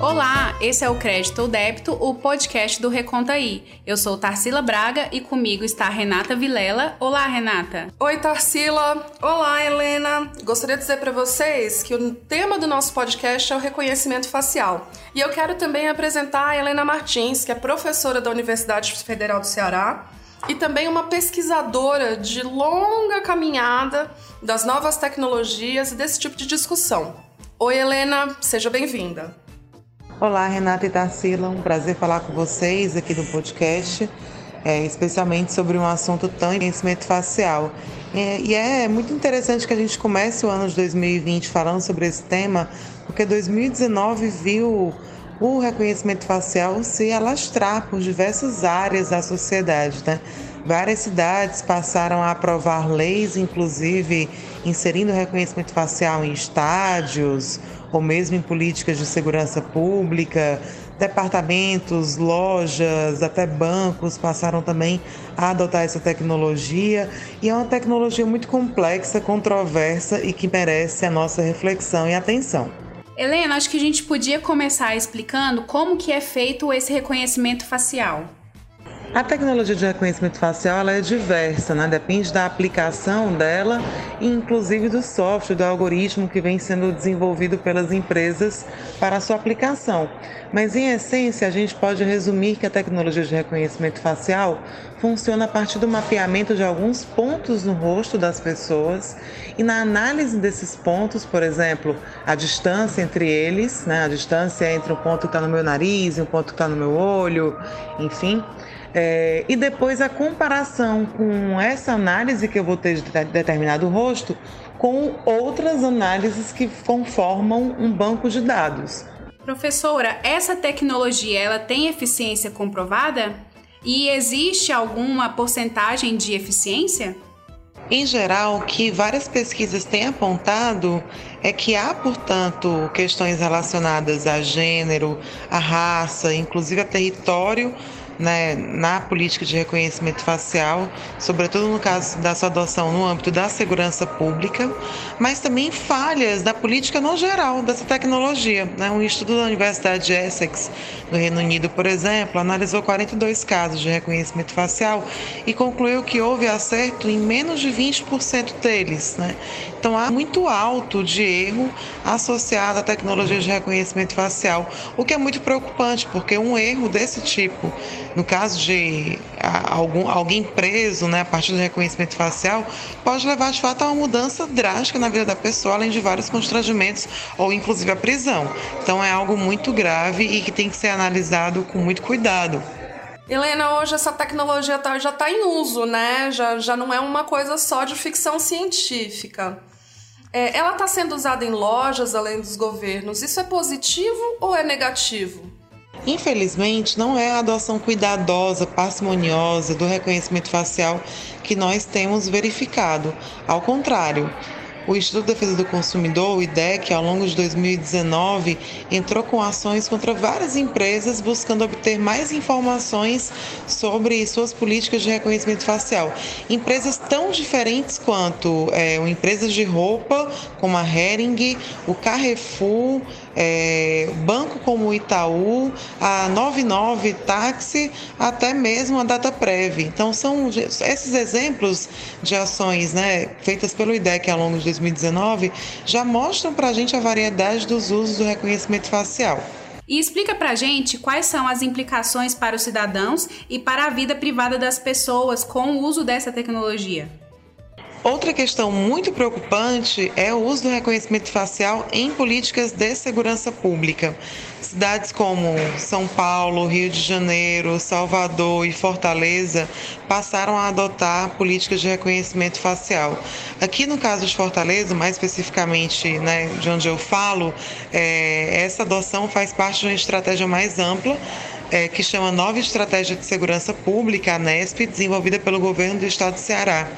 Olá, esse é o Crédito ou Débito, o podcast do Reconta aí. Eu sou Tarsila Braga e comigo está Renata Vilela. Olá, Renata. Oi, Tarsila. Olá, Helena. Gostaria de dizer para vocês que o tema do nosso podcast é o reconhecimento facial. E eu quero também apresentar a Helena Martins, que é professora da Universidade Federal do Ceará e também uma pesquisadora de longa caminhada das novas tecnologias e desse tipo de discussão. Oi, Helena, seja bem-vinda. Olá, Renata e Tarsila, um prazer falar com vocês aqui no podcast, é, especialmente sobre um assunto tão conhecimento facial. É, e é muito interessante que a gente comece o ano de 2020 falando sobre esse tema, porque 2019 viu o reconhecimento facial se alastrar por diversas áreas da sociedade, né? Várias cidades passaram a aprovar leis, inclusive inserindo reconhecimento facial em estádios, ou mesmo em políticas de segurança pública, departamentos, lojas, até bancos passaram também a adotar essa tecnologia e é uma tecnologia muito complexa, controversa e que merece a nossa reflexão e atenção. Helena, acho que a gente podia começar explicando como que é feito esse reconhecimento facial. A tecnologia de reconhecimento facial é diversa, né? depende da aplicação dela e inclusive do software, do algoritmo que vem sendo desenvolvido pelas empresas para a sua aplicação. Mas em essência, a gente pode resumir que a tecnologia de reconhecimento facial funciona a partir do mapeamento de alguns pontos no rosto das pessoas e na análise desses pontos, por exemplo, a distância entre eles, né? a distância entre um ponto que está no meu nariz e um ponto que está no meu olho, enfim é, e depois a comparação com essa análise que eu vou ter de determinado rosto com outras análises que conformam um banco de dados. Professora, essa tecnologia ela tem eficiência comprovada? E existe alguma porcentagem de eficiência? Em geral, o que várias pesquisas têm apontado é que há, portanto, questões relacionadas a gênero, a raça, inclusive a território né, na política de reconhecimento facial, sobretudo no caso da sua adoção no âmbito da segurança pública, mas também falhas da política no geral dessa tecnologia. Né? Um estudo da Universidade de Essex, no Reino Unido, por exemplo, analisou 42 casos de reconhecimento facial e concluiu que houve acerto em menos de 20% deles. Né? Então há muito alto de erro associado à tecnologia de reconhecimento facial, o que é muito preocupante, porque um erro desse tipo no caso de algum, alguém preso né, a partir do reconhecimento facial, pode levar de fato a uma mudança drástica na vida da pessoa, além de vários constrangimentos ou inclusive a prisão. Então é algo muito grave e que tem que ser analisado com muito cuidado. Helena, hoje essa tecnologia tá, já está em uso, né? Já, já não é uma coisa só de ficção científica. É, ela está sendo usada em lojas além dos governos. Isso é positivo ou é negativo? Infelizmente, não é a adoção cuidadosa, parcimoniosa do reconhecimento facial que nós temos verificado. Ao contrário, o Instituto de Defesa do Consumidor, o IDEC, ao longo de 2019, entrou com ações contra várias empresas buscando obter mais informações sobre suas políticas de reconhecimento facial. Empresas tão diferentes quanto é, empresas de roupa, como a Hering, o Carrefour, é, banco como o Itaú, a 99 Táxi, até mesmo a DataPrev. Então, são esses exemplos de ações né, feitas pelo IDEC ao longo de 2019 já mostram para a gente a variedade dos usos do reconhecimento facial. E explica para gente quais são as implicações para os cidadãos e para a vida privada das pessoas com o uso dessa tecnologia. Outra questão muito preocupante é o uso do reconhecimento facial em políticas de segurança pública. Cidades como São Paulo, Rio de Janeiro, Salvador e Fortaleza passaram a adotar políticas de reconhecimento facial. Aqui no caso de Fortaleza, mais especificamente né, de onde eu falo, é, essa adoção faz parte de uma estratégia mais ampla é, que chama Nova Estratégia de Segurança Pública, a NESP, desenvolvida pelo governo do estado do Ceará.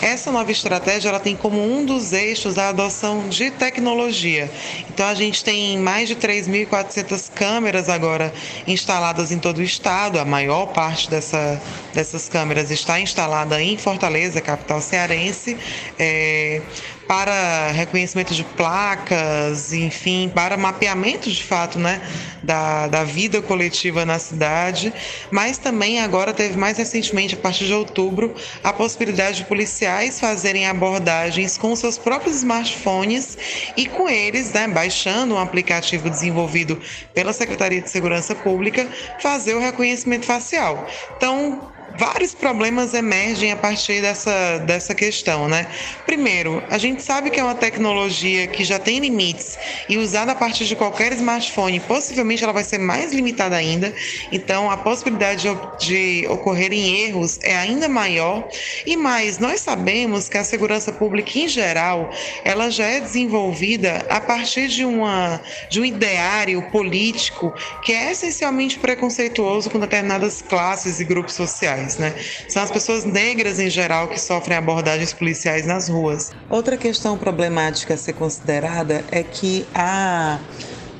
Essa nova estratégia ela tem como um dos eixos a adoção de tecnologia. Então a gente tem mais de 3.400 câmeras agora instaladas em todo o estado. A maior parte dessa, dessas câmeras está instalada em Fortaleza, capital cearense. É, para reconhecimento de placas, enfim, para mapeamento de fato né, da, da vida coletiva na cidade, mas também agora teve mais recentemente, a partir de outubro, a possibilidade de policiais fazerem abordagens com seus próprios smartphones e com eles, né, baixando um aplicativo desenvolvido pela Secretaria de Segurança Pública, fazer o reconhecimento facial. Então, vários problemas emergem a partir dessa, dessa questão, né? Primeiro, a gente sabe que é uma tecnologia que já tem limites e usada a partir de qualquer smartphone, possivelmente ela vai ser mais limitada ainda, então a possibilidade de, de ocorrerem erros é ainda maior. E mais, nós sabemos que a segurança pública em geral, ela já é desenvolvida a partir de, uma, de um ideário político que é essencialmente preconceituoso com determinadas classes e grupos sociais né? São as pessoas negras em geral que sofrem abordagens policiais nas ruas. Outra questão problemática a ser considerada é que a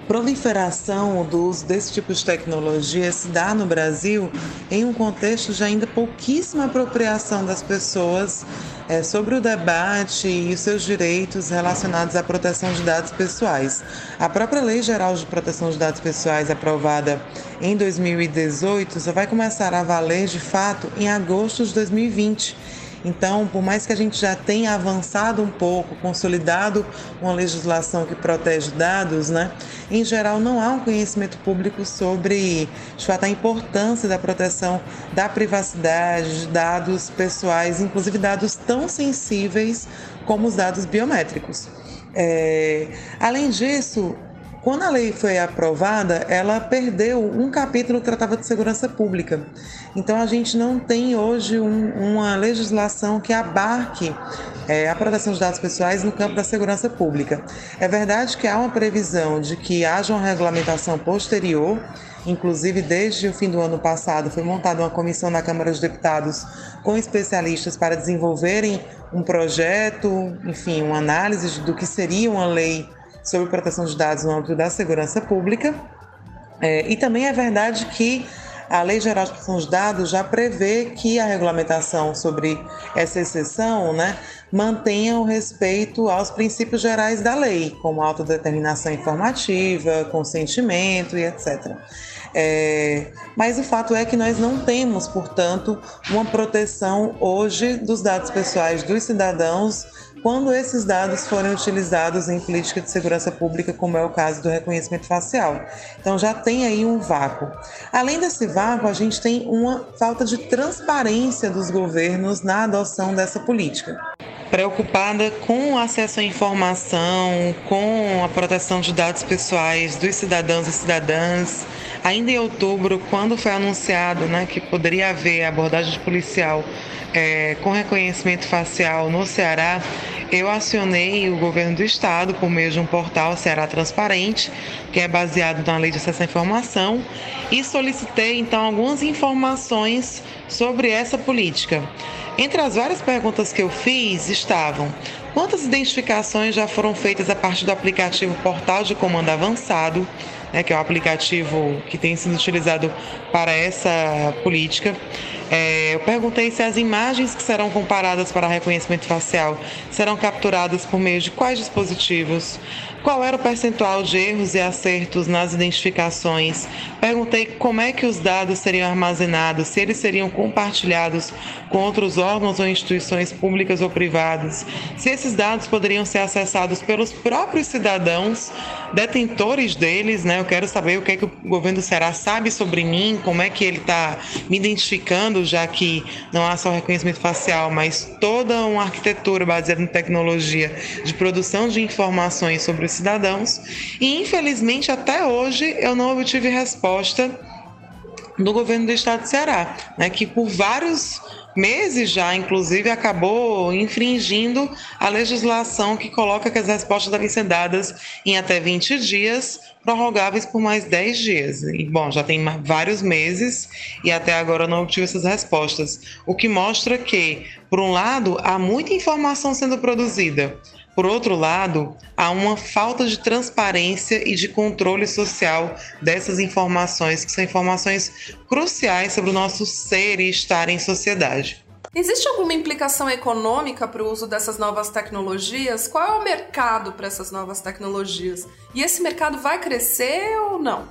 proliferação do uso desse tipo de tecnologia se dá no Brasil em um contexto de ainda pouquíssima apropriação das pessoas é, sobre o debate e os seus direitos relacionados à proteção de dados pessoais. A própria Lei Geral de Proteção de Dados Pessoais, aprovada em 2018, só vai começar a valer de fato em agosto de 2020 então, por mais que a gente já tenha avançado um pouco, consolidado uma legislação que protege dados, né, em geral não há um conhecimento público sobre de fato, a importância da proteção da privacidade, de dados pessoais, inclusive dados tão sensíveis como os dados biométricos. É, além disso, quando a lei foi aprovada, ela perdeu um capítulo que tratava de segurança pública. Então, a gente não tem hoje um, uma legislação que abarque é, a proteção de dados pessoais no campo da segurança pública. É verdade que há uma previsão de que haja uma regulamentação posterior Inclusive, desde o fim do ano passado, foi montada uma comissão na Câmara dos Deputados com especialistas para desenvolverem um projeto, enfim, uma análise do que seria uma lei sobre proteção de dados no âmbito da segurança pública. É, e também é verdade que a Lei Geral de Proteção de Dados já prevê que a regulamentação sobre essa exceção né, mantenha o respeito aos princípios gerais da lei, como autodeterminação informativa, consentimento e etc. É, mas o fato é que nós não temos, portanto, uma proteção hoje dos dados pessoais dos cidadãos quando esses dados forem utilizados em política de segurança pública, como é o caso do reconhecimento facial. Então já tem aí um vácuo. Além desse vácuo, a gente tem uma falta de transparência dos governos na adoção dessa política preocupada com o acesso à informação, com a proteção de dados pessoais dos cidadãos e cidadãs. Ainda em outubro, quando foi anunciado né, que poderia haver abordagem policial é, com reconhecimento facial no Ceará, eu acionei o governo do estado por meio de um portal Ceará Transparente, que é baseado na Lei de Acesso à Informação, e solicitei então algumas informações sobre essa política. Entre as várias perguntas que eu fiz estavam: quantas identificações já foram feitas a partir do aplicativo Portal de Comando Avançado? Né, que é o aplicativo que tem sido utilizado para essa política. É, eu perguntei se as imagens que serão comparadas para reconhecimento facial serão capturadas por meio de quais dispositivos, qual era o percentual de erros e acertos nas identificações. Perguntei como é que os dados seriam armazenados, se eles seriam compartilhados com outros órgãos ou instituições públicas ou privadas, se esses dados poderiam ser acessados pelos próprios cidadãos, detentores deles, né? Eu quero saber o que, é que o governo do Ceará sabe sobre mim, como é que ele está me identificando, já que não há só reconhecimento facial, mas toda uma arquitetura baseada em tecnologia de produção de informações sobre os cidadãos. E infelizmente até hoje eu não obtive resposta do governo do estado de Ceará, né, que por vários meses já, inclusive, acabou infringindo a legislação que coloca que as respostas devem ser dadas em até 20 dias, prorrogáveis por mais 10 dias. E, bom, já tem vários meses e até agora não obtive essas respostas, o que mostra que, por um lado, há muita informação sendo produzida, por outro lado, há uma falta de transparência e de controle social dessas informações, que são informações cruciais sobre o nosso ser e estar em sociedade. Existe alguma implicação econômica para o uso dessas novas tecnologias? Qual é o mercado para essas novas tecnologias? E esse mercado vai crescer ou não?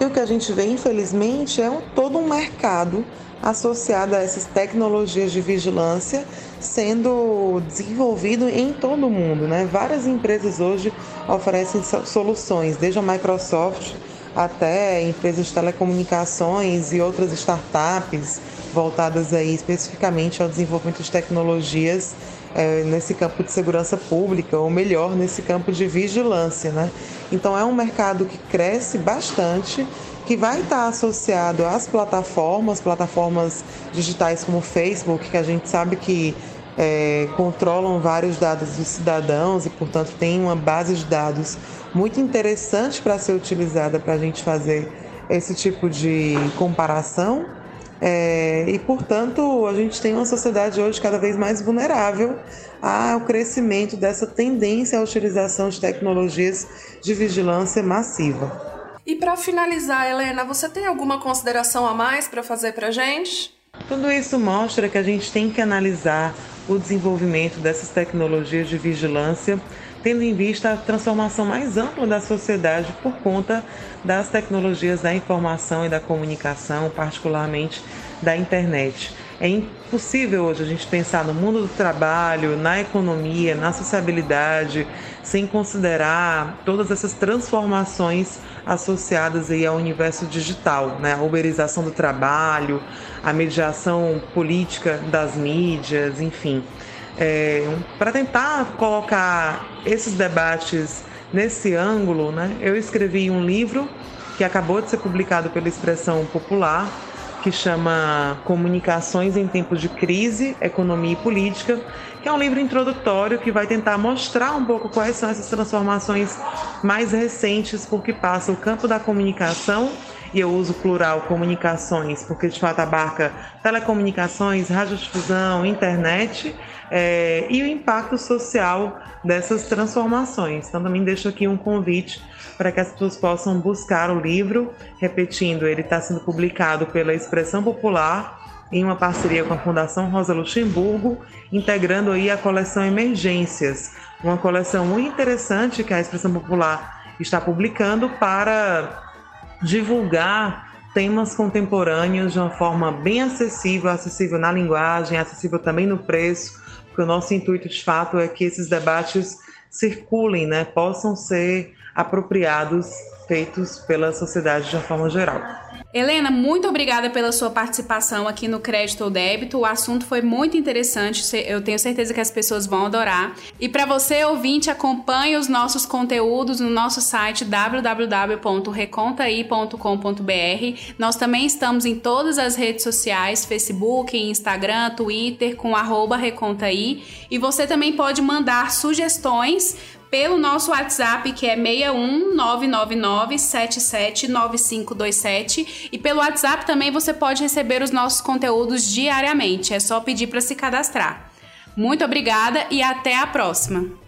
E o que a gente vê, infelizmente, é um, todo um mercado associado a essas tecnologias de vigilância sendo desenvolvido em todo o mundo. Né? Várias empresas hoje oferecem soluções, desde a Microsoft até empresas de telecomunicações e outras startups voltadas aí especificamente ao desenvolvimento de tecnologias é, nesse campo de segurança pública, ou melhor, nesse campo de vigilância. Né? Então é um mercado que cresce bastante, que vai estar associado às plataformas, plataformas digitais como o Facebook, que a gente sabe que é, controlam vários dados dos cidadãos e, portanto, tem uma base de dados muito interessante para ser utilizada para a gente fazer esse tipo de comparação. É, e, portanto, a gente tem uma sociedade hoje cada vez mais vulnerável ao crescimento dessa tendência à utilização de tecnologias de vigilância massiva. E para finalizar, Helena, você tem alguma consideração a mais para fazer para gente? Tudo isso mostra que a gente tem que analisar o desenvolvimento dessas tecnologias de vigilância, tendo em vista a transformação mais ampla da sociedade por conta das tecnologias da informação e da comunicação, particularmente da internet. É impossível hoje a gente pensar no mundo do trabalho, na economia, na sociabilidade, sem considerar todas essas transformações associadas aí ao universo digital, né? A uberização do trabalho, a mediação política das mídias, enfim. É, Para tentar colocar esses debates nesse ângulo, né, eu escrevi um livro que acabou de ser publicado pela Expressão Popular, que chama Comunicações em Tempos de Crise, Economia e Política, que é um livro introdutório que vai tentar mostrar um pouco quais são essas transformações mais recentes por que passa o campo da comunicação e eu uso plural comunicações, porque de fato abarca telecomunicações, radiodifusão, internet é, e o impacto social dessas transformações. Então também deixo aqui um convite para que as pessoas possam buscar o livro. Repetindo, ele está sendo publicado pela Expressão Popular em uma parceria com a Fundação Rosa Luxemburgo, integrando aí a coleção Emergências, uma coleção muito interessante que a Expressão Popular está publicando para divulgar temas contemporâneos de uma forma bem acessível, acessível na linguagem, acessível também no preço, porque o nosso intuito de fato é que esses debates circulem, né, possam ser apropriados, feitos pela sociedade de uma forma geral. Helena, muito obrigada pela sua participação aqui no Crédito ou Débito. O assunto foi muito interessante, eu tenho certeza que as pessoas vão adorar. E para você, ouvinte, acompanhe os nossos conteúdos no nosso site www.recontai.com.br. Nós também estamos em todas as redes sociais, Facebook, Instagram, Twitter, com arroba Recontai. E você também pode mandar sugestões pelo nosso WhatsApp, que é 61999779527 e pelo WhatsApp também você pode receber os nossos conteúdos diariamente. É só pedir para se cadastrar. Muito obrigada e até a próxima.